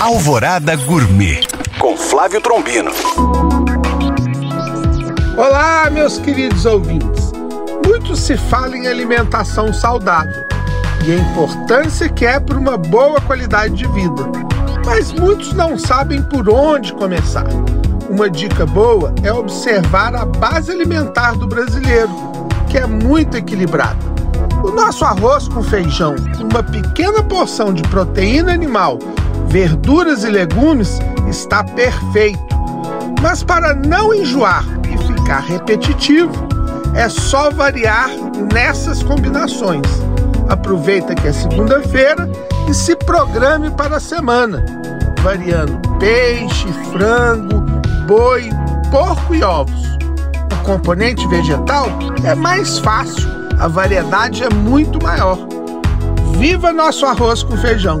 Alvorada Gourmet com Flávio Trombino. Olá, meus queridos ouvintes. Muito se fala em alimentação saudável e a importância que é para uma boa qualidade de vida. Mas muitos não sabem por onde começar. Uma dica boa é observar a base alimentar do brasileiro, que é muito equilibrada. O nosso arroz com feijão, uma pequena porção de proteína animal, verduras e legumes está perfeito. Mas para não enjoar e ficar repetitivo, é só variar nessas combinações. Aproveita que é segunda-feira e se programe para a semana, variando peixe, frango, boi, porco e ovos. O componente vegetal é mais fácil a variedade é muito maior. Viva nosso arroz com feijão!